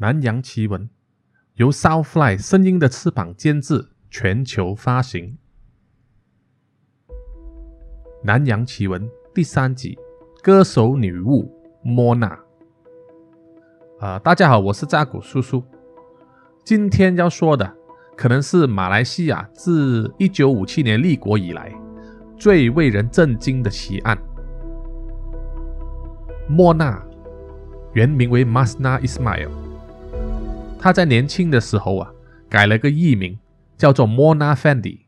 南洋奇闻由 Southfly 声音的翅膀监制，全球发行。南洋奇闻第三集：歌手女巫莫娜。啊，大家好，我是扎古叔叔。今天要说的，可能是马来西亚自一九五七年立国以来最为人震惊的奇案。莫娜原名为 Masna Ismail。他在年轻的时候啊，改了个艺名，叫做 Mona Fendi。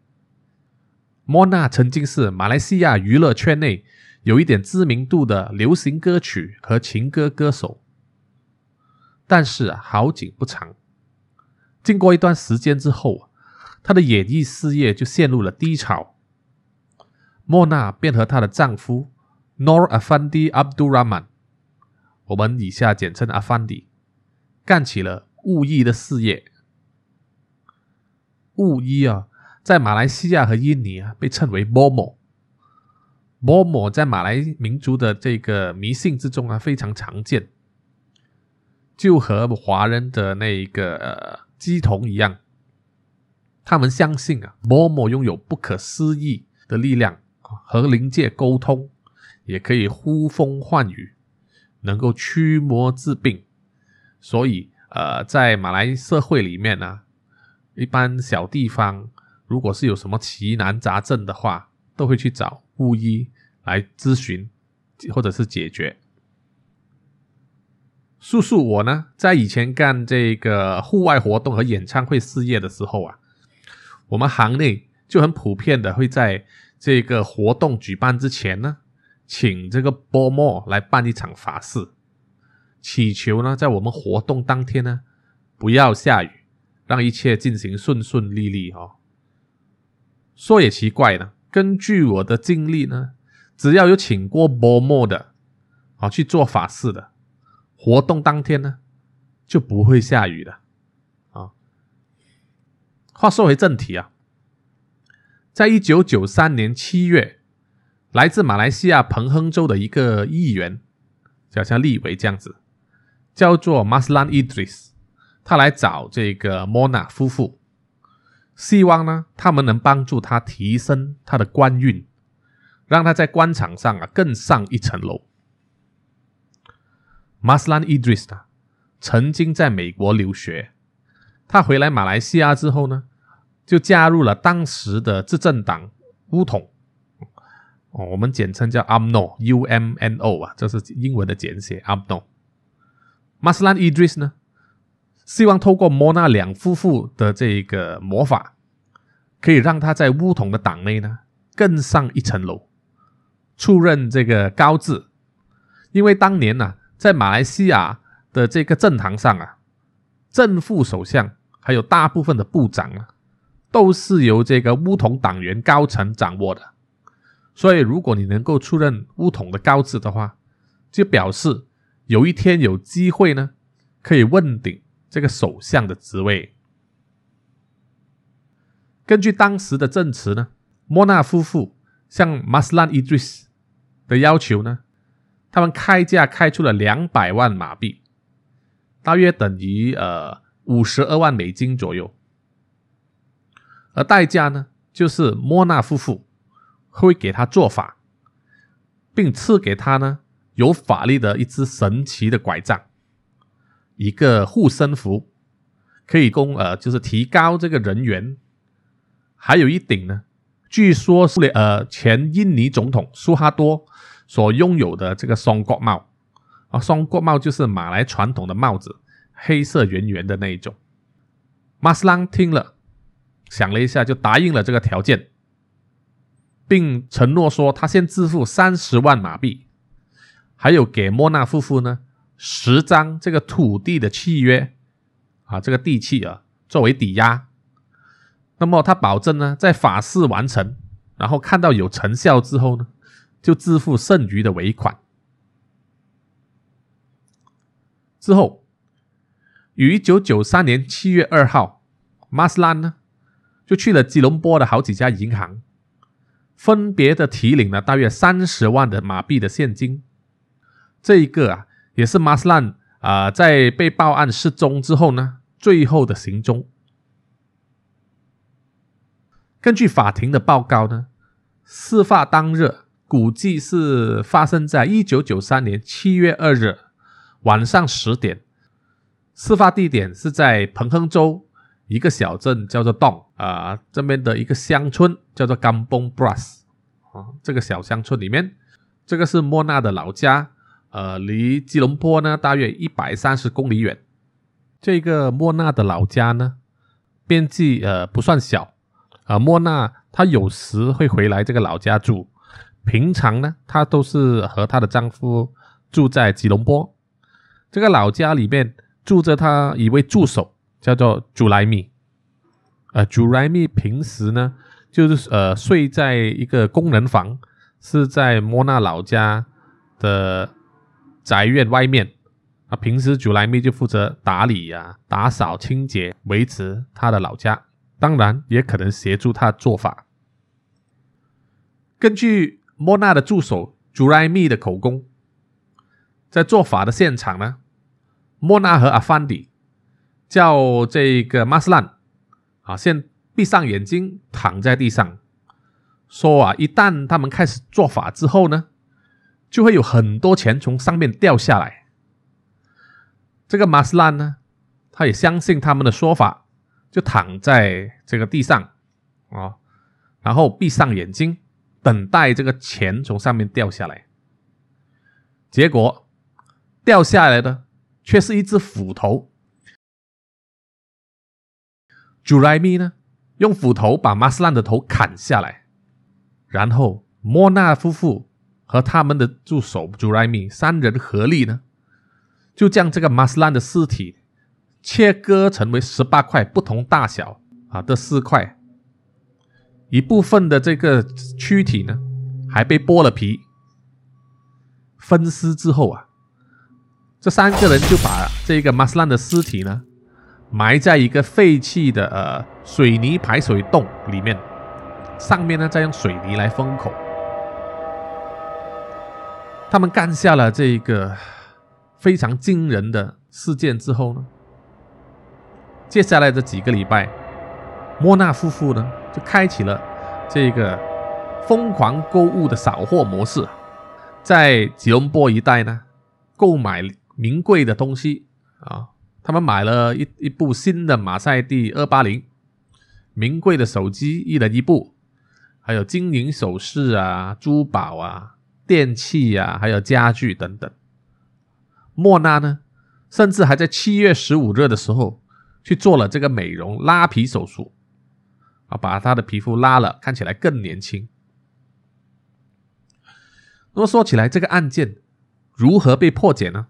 Mona 曾经是马来西亚娱乐圈内有一点知名度的流行歌曲和情歌歌手，但是，好景不长。经过一段时间之后，她的演艺事业就陷入了低潮。莫娜便和她的丈夫 Nor Afandi Abdul Rahman，我们以下简称阿凡迪，干起了。巫医的事业，巫医啊，在马来西亚和印尼啊，被称为 “momo”。momo 在马来民族的这个迷信之中啊，非常常见，就和华人的那个鸡童一样，他们相信啊，momo 拥有不可思议的力量，和灵界沟通，也可以呼风唤雨，能够驱魔治病，所以。呃，在马来社会里面呢，一般小地方，如果是有什么奇难杂症的话，都会去找巫医来咨询或者是解决。叔叔我呢，在以前干这个户外活动和演唱会事业的时候啊，我们行内就很普遍的会在这个活动举办之前呢，请这个波莫来办一场法事。祈求呢，在我们活动当天呢，不要下雨，让一切进行顺顺利利哦。说也奇怪呢，根据我的经历呢，只要有请过波莫的啊去做法事的，活动当天呢就不会下雨的啊。话说回正题啊，在一九九三年七月，来自马来西亚彭亨州的一个议员，叫像立维这样子。叫做 Maslan Idris，他来找这个 Mona 夫妇，希望呢他们能帮助他提升他的官运，让他在官场上啊更上一层楼。Maslan Idris 啊曾经在美国留学，他回来马来西亚之后呢，就加入了当时的执政党乌统，哦，我们简称叫 UMNO，U M N O 啊，这是英文的简写 UMNO。马斯兰伊迪斯呢，希望透过莫纳两夫妇的这个魔法，可以让他在乌统的党内呢更上一层楼，出任这个高职。因为当年呢，在马来西亚的这个政坛上啊，正副首相还有大部分的部长啊，都是由这个乌统党员高层掌握的。所以，如果你能够出任乌统的高职的话，就表示。有一天有机会呢，可以问鼎这个首相的职位。根据当时的证词呢，莫纳夫妇向马斯兰伊迪斯的要求呢，他们开价开出了两百万马币，大约等于呃五十二万美金左右。而代价呢，就是莫纳夫妇会给他做法，并赐给他呢。有法力的一只神奇的拐杖，一个护身符，可以供呃，就是提高这个人员。还有一顶呢，据说是呃前印尼总统苏哈多所拥有的这个双国帽啊，双国帽就是马来传统的帽子，黑色圆圆的那一种。马斯朗听了，想了一下，就答应了这个条件，并承诺说他先支付三十万马币。还有给莫纳夫妇呢十张这个土地的契约啊，这个地契啊作为抵押。那么他保证呢，在法事完成，然后看到有成效之后呢，就支付剩余的尾款。之后，于一九九三年七月二号，马斯兰呢就去了吉隆坡的好几家银行，分别的提领了大约三十万的马币的现金。这一个啊，也是马斯兰啊，在被报案失踪之后呢，最后的行踪。根据法庭的报告呢，事发当日估计是发生在一九九三年七月二日晚上十点。事发地点是在彭亨州一个小镇叫做 Don 啊，这边的一个乡村叫做 Gumbong Bras 啊，这个小乡村里面，这个是莫娜的老家，呃，离吉隆坡呢大约一百三十公里远。这个莫娜的老家呢，边际呃不算小。啊，莫娜她有时会回来这个老家住，平常呢，她都是和她的丈夫住在吉隆坡。这个老家里面住着她一位助手，叫做朱莱米。呃，朱莱米平时呢，就是呃睡在一个工人房，是在莫娜老家的宅院外面。啊，平时朱莱米就负责打理呀、打扫、清洁，维持他的老家。当然，也可能协助他做法。根据莫娜的助手朱莱密的口供，在做法的现场呢，莫娜和阿凡迪叫这个马斯兰啊，先闭上眼睛躺在地上，说啊，一旦他们开始做法之后呢，就会有很多钱从上面掉下来。这个马斯兰呢，他也相信他们的说法。就躺在这个地上啊，然后闭上眼睛，等待这个钱从上面掉下来。结果掉下来的却是一只斧头。朱莱米呢，用斧头把马斯兰的头砍下来，然后莫纳夫妇和他们的助手朱莱米三人合力呢，就将这个马斯兰的尸体。切割成为十八块不同大小啊的尸块，一部分的这个躯体呢，还被剥了皮。分尸之后啊，这三个人就把这个马斯兰的尸体呢，埋在一个废弃的呃水泥排水洞里面，上面呢再用水泥来封口。他们干下了这个非常惊人的事件之后呢？接下来的几个礼拜，莫纳夫妇呢就开启了这个疯狂购物的扫货模式，在吉隆坡一带呢购买名贵的东西啊，他们买了一一部新的马赛蒂二八零，名贵的手机一人一部，还有金银首饰啊、珠宝啊、电器啊，还有家具等等。莫娜呢，甚至还在七月十五日的时候。去做了这个美容拉皮手术，啊，把她的皮肤拉了，看起来更年轻。那么说起来，这个案件如何被破解呢？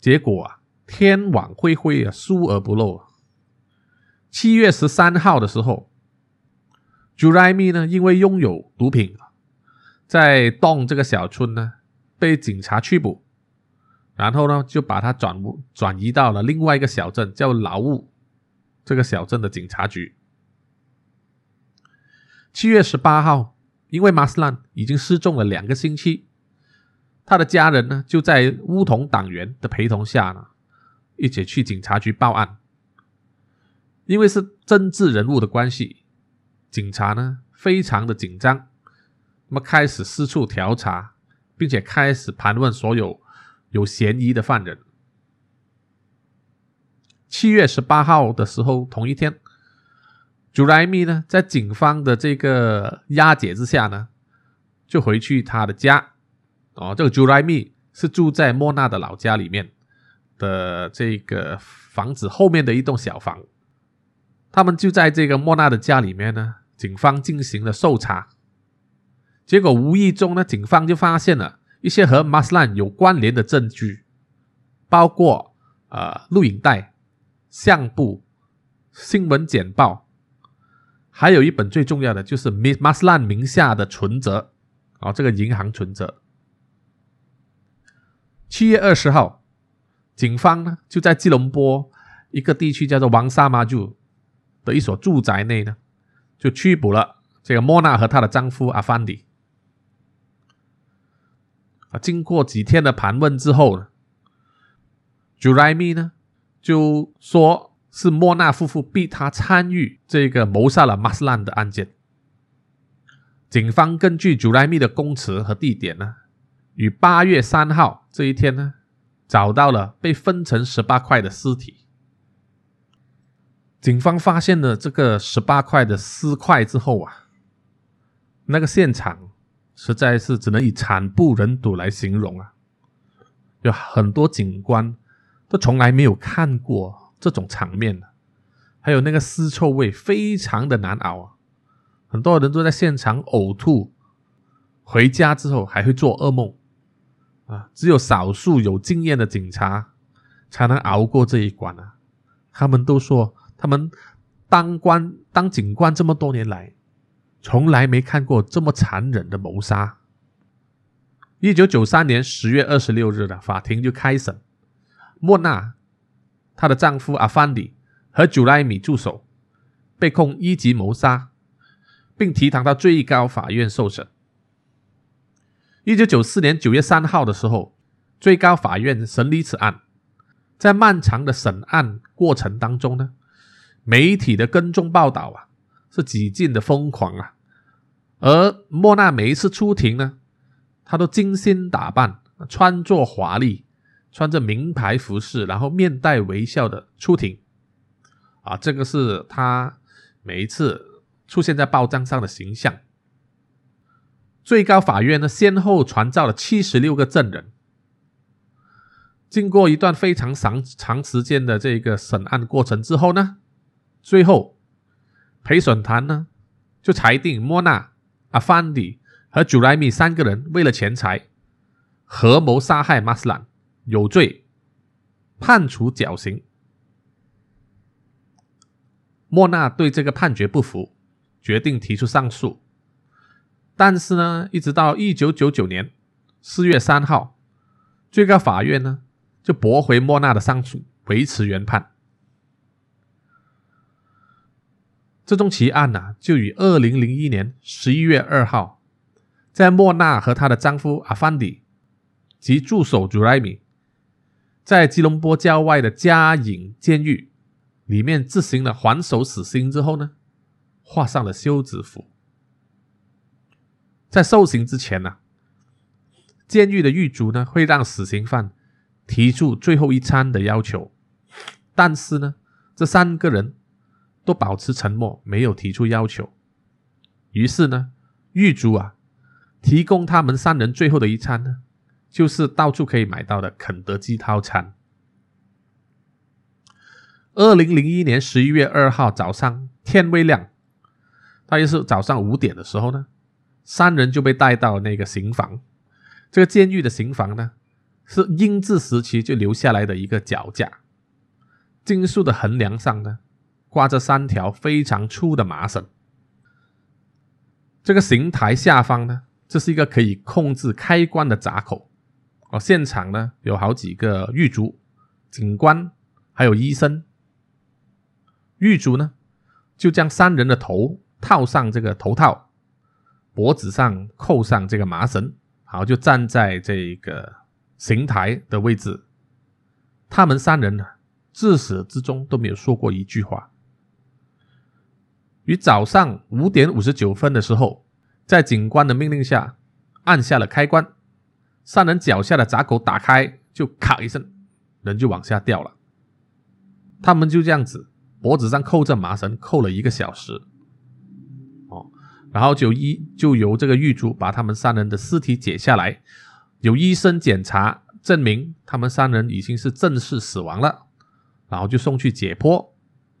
结果啊，天网恢恢啊，疏而不漏。七月十三号的时候，朱莱米呢，因为拥有毒品，在洞这个小村呢，被警察拘捕。然后呢，就把他转转移到了另外一个小镇，叫劳务这个小镇的警察局。七月十八号，因为马斯兰已经失踪了两个星期，他的家人呢就在乌统党员的陪同下呢，一起去警察局报案。因为是政治人物的关系，警察呢非常的紧张，那么开始四处调查，并且开始盘问所有。有嫌疑的犯人。七月十八号的时候，同一天，朱莱米呢，在警方的这个押解之下呢，就回去他的家。哦，这个朱莱米是住在莫纳的老家里面的这个房子后面的一栋小房。他们就在这个莫纳的家里面呢，警方进行了搜查，结果无意中呢，警方就发现了。一些和 Maslan 有关联的证据，包括呃录影带、相簿、新闻简报，还有一本最重要的就是 Miss Maslan 名下的存折，啊，这个银行存折。七月二十号，警方呢就在吉隆坡一个地区叫做王沙马住的一所住宅内呢，就拘捕了这个莫娜和她的丈夫阿凡迪。啊，经过几天的盘问之后呢，朱莱米呢就说是莫纳夫妇逼他参与这个谋杀了马斯兰的案件。警方根据朱莱米的供词和地点呢，于八月三号这一天呢，找到了被分成十八块的尸体。警方发现了这个十八块的尸块之后啊，那个现场实在是只能以惨不忍睹来形容啊！有很多警官都从来没有看过这种场面还有那个尸臭味非常的难熬啊！很多人都在现场呕吐，回家之后还会做噩梦，啊，只有少数有经验的警察才能熬过这一关啊。他们都说，他们当官当警官这么多年来，从来没看过这么残忍的谋杀。一九九三年十月二十六日的法庭就开审，莫娜、她的丈夫阿凡迪和祖莱米助手被控一级谋杀。并提堂到最高法院受审。一九九四年九月三号的时候，最高法院审理此案。在漫长的审案过程当中呢，媒体的跟踪报道啊，是几近的疯狂啊。而莫娜每一次出庭呢，她都精心打扮，穿着华丽，穿着名牌服饰，然后面带微笑的出庭。啊，这个是她每一次。出现在报章上的形象。最高法院呢，先后传召了七十六个证人。经过一段非常长长时间的这个审案过程之后呢，最后陪审团呢就裁定莫纳、阿凡迪和祖莱米三个人为了钱财合谋杀害马斯兰，有罪，判处绞刑。莫纳对这个判决不服。决定提出上诉，但是呢，一直到一九九九年四月三号，最高法院呢就驳回莫纳的上诉，维持原判。这宗奇案呢，就于二零零一年十一月二号，在莫纳和她的丈夫阿凡迪及助手朱莱米在吉隆坡郊外的嘉颖监狱里面执行了还手死刑之后呢。画上了休止符。在受刑之前呢，监狱的狱卒呢会让死刑犯提出最后一餐的要求，但是呢，这三个人都保持沉默，没有提出要求。于是呢，狱卒啊提供他们三人最后的一餐呢，就是到处可以买到的肯德基套餐。二零零一年十一月二号早上，天未亮。大约是早上五点的时候呢，三人就被带到那个刑房。这个监狱的刑房呢，是英治时期就留下来的一个脚架，金属的横梁上呢，挂着三条非常粗的麻绳。这个刑台下方呢，这是一个可以控制开关的闸口。哦，现场呢有好几个狱卒、警官，还有医生。狱卒呢，就将三人的头。套上这个头套，脖子上扣上这个麻绳，好，就站在这个刑台的位置。他们三人呢，自始至终都没有说过一句话。于早上五点五十九分的时候，在警官的命令下，按下了开关，三人脚下的闸口打开，就咔一声，人就往下掉了。他们就这样子，脖子上扣着麻绳，扣了一个小时。哦然后就医就由这个狱卒把他们三人的尸体解下来，有医生检查证明他们三人已经是正式死亡了，然后就送去解剖，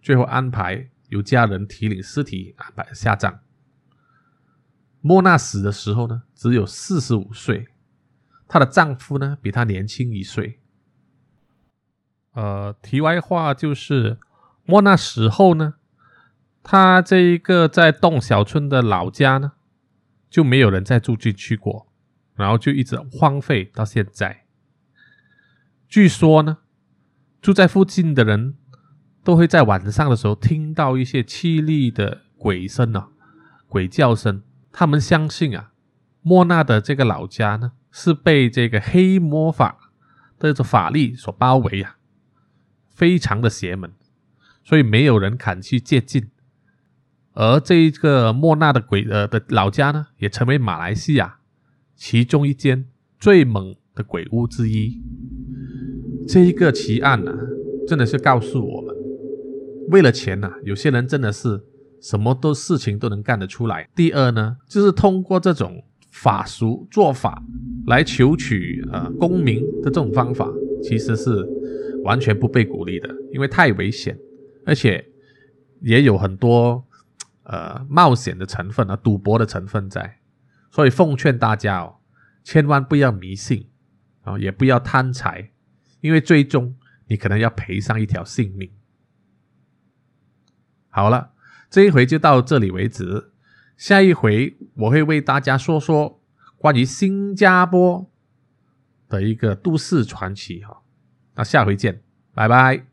最后安排由家人提领尸体安排下葬。莫娜死的时候呢，只有四十五岁，她的丈夫呢比她年轻一岁。呃，题外话就是莫娜死后呢。她这一个在洞小村的老家呢，就没有人再住进去过，然后就一直荒废到现在。据说呢，住在附近的人都会在晚上的时候听到一些凄厉的鬼声啊，鬼叫声。他们相信啊，莫娜的这个老家呢是被这个黑魔法的这法力所包围啊，非常的邪门，所以没有人敢去接近。而这一个莫纳的鬼呃的老家呢，也成为马来西亚其中一间最猛的鬼屋之一。这一个奇案呢，真的是告诉我们，为了钱呐，有些人真的是什么都事情都能干得出来。第二呢，就是通过这种法术做法来求取呃功名的这种方法，其实是完全不被鼓励的，因为太危险，而且也有很多。呃，冒险的成分啊，赌博的成分在，所以奉劝大家哦，千万不要迷信啊，也不要贪财，因为最终你可能要赔上一条性命。好了，这一回就到这里为止，下一回我会为大家说说关于新加坡的一个都市传奇哈，那下回见，拜拜。